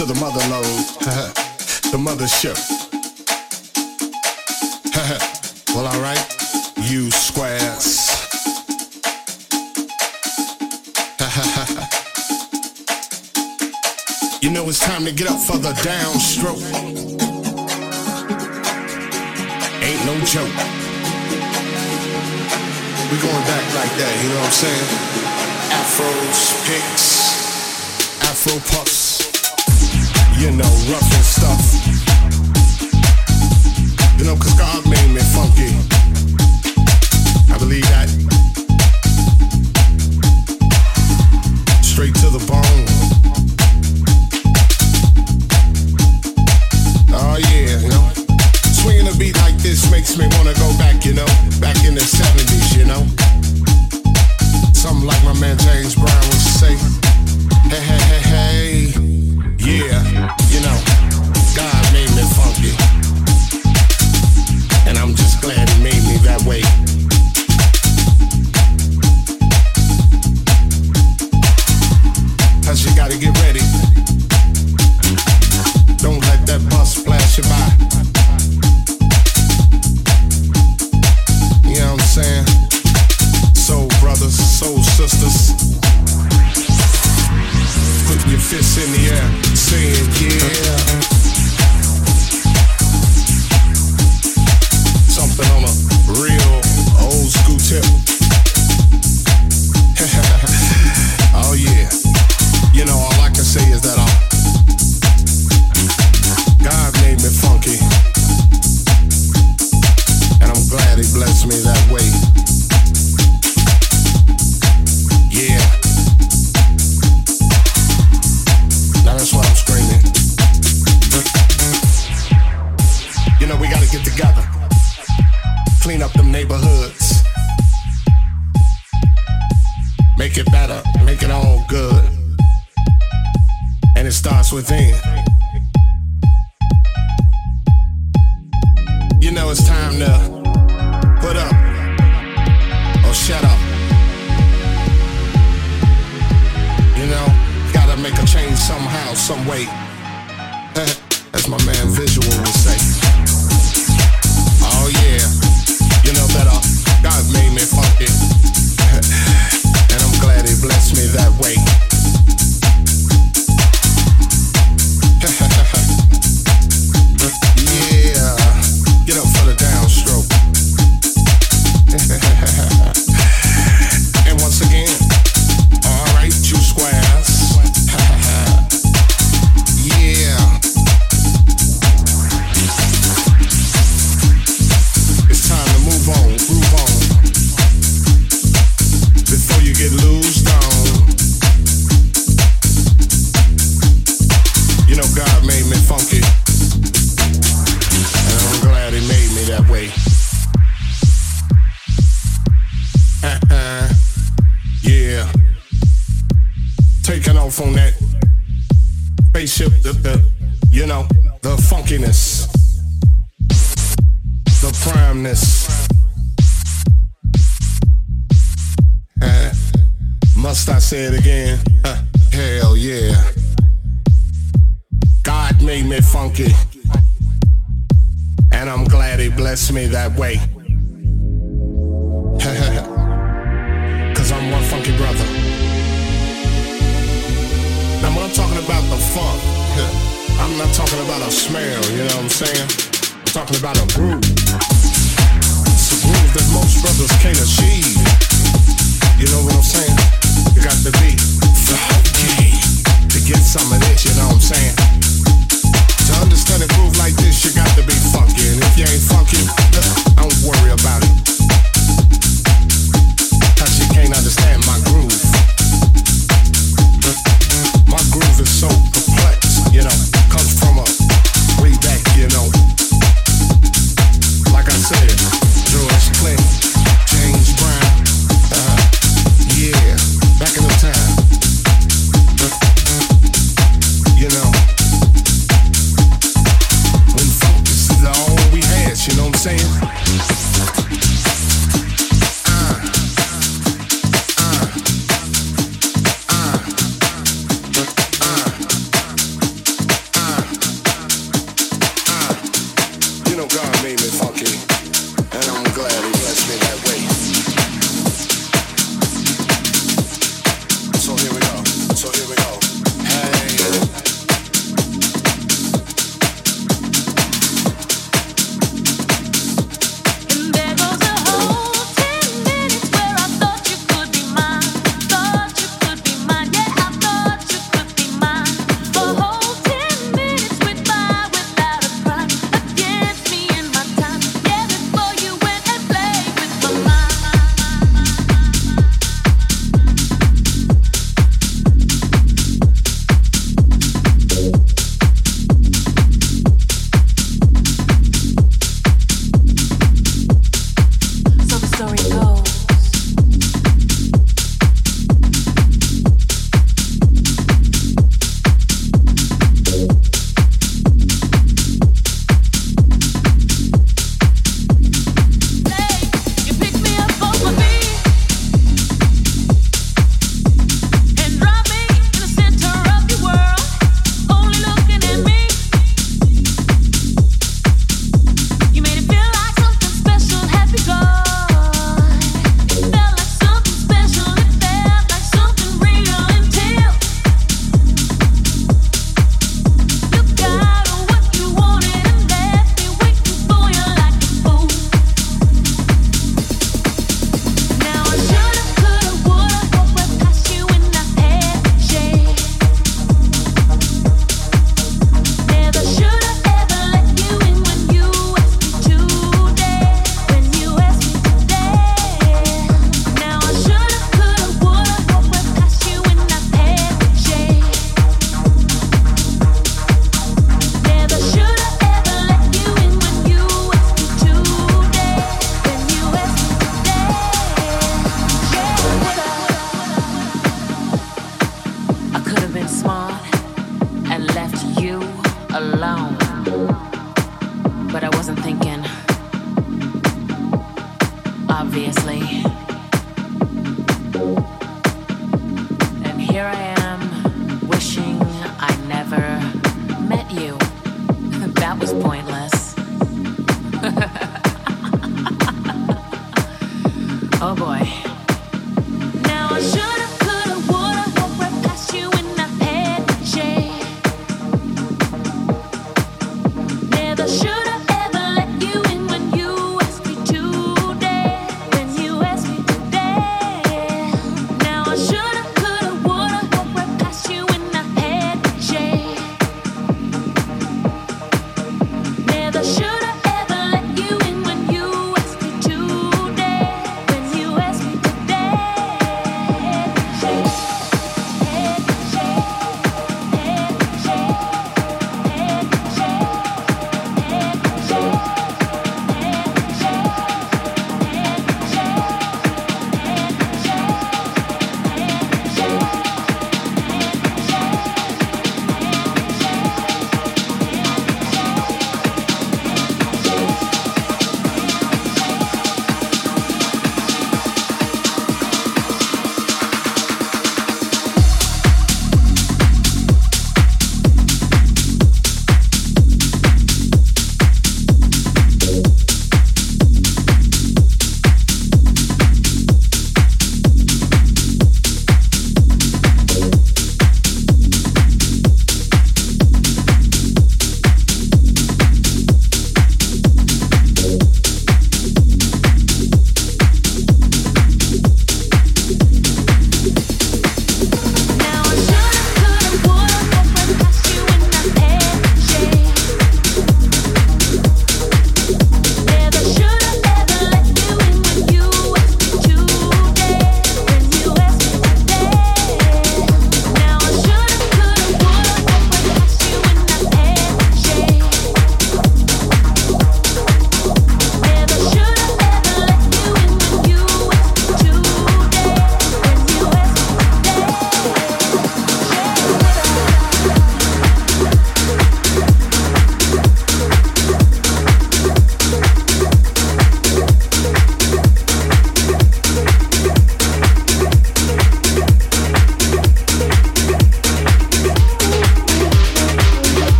to the mother some way. That way.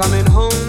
Coming home,